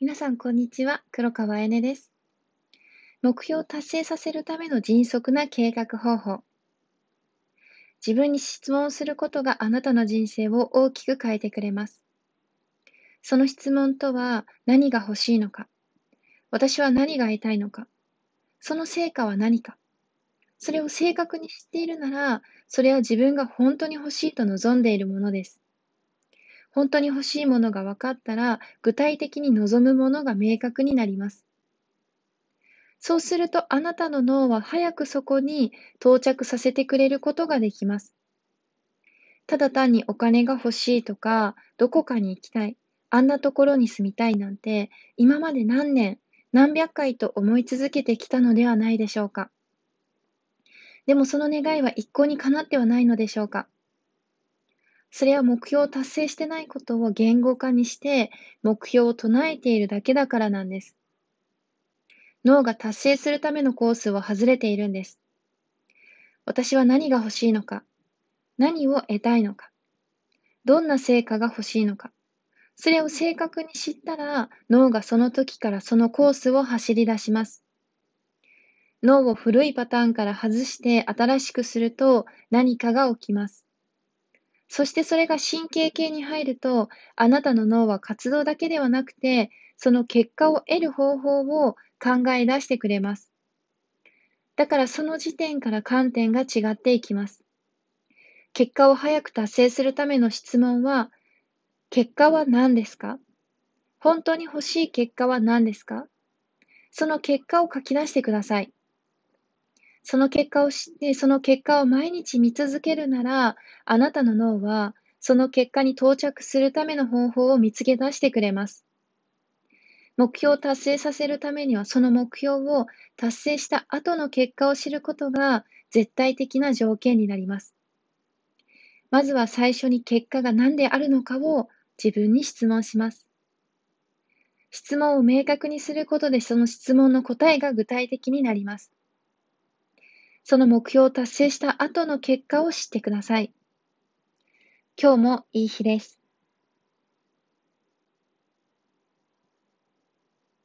皆さん、こんにちは。黒川彩音です。目標を達成させるための迅速な計画方法。自分に質問をすることがあなたの人生を大きく変えてくれます。その質問とは何が欲しいのか私は何が得たいのかその成果は何かそれを正確に知っているなら、それは自分が本当に欲しいと望んでいるものです。本当に欲しいものが分かったら、具体的に望むものが明確になります。そうするとあなたの脳は早くそこに到着させてくれることができます。ただ単にお金が欲しいとか、どこかに行きたい、あんなところに住みたいなんて、今まで何年、何百回と思い続けてきたのではないでしょうか。でもその願いは一向に叶ってはないのでしょうか。それは目標を達成してないことを言語化にして目標を唱えているだけだからなんです。脳が達成するためのコースを外れているんです。私は何が欲しいのか何を得たいのかどんな成果が欲しいのかそれを正確に知ったら脳がその時からそのコースを走り出します。脳を古いパターンから外して新しくすると何かが起きます。そしてそれが神経系に入ると、あなたの脳は活動だけではなくて、その結果を得る方法を考え出してくれます。だからその時点から観点が違っていきます。結果を早く達成するための質問は、結果は何ですか？本当に欲しい結果は何ですか？その結果を書き出してください。その結果を知って、その結果を毎日見続けるなら、あなたの脳は、その結果に到着するための方法を見つけ出してくれます。目標を達成させるためには、その目標を達成した後の結果を知ることが絶対的な条件になります。まずは最初に結果が何であるのかを自分に質問します。質問を明確にすることでその質問の答えが具体的になります。その目標を達成した後の結果を知ってください。今日もいい日です。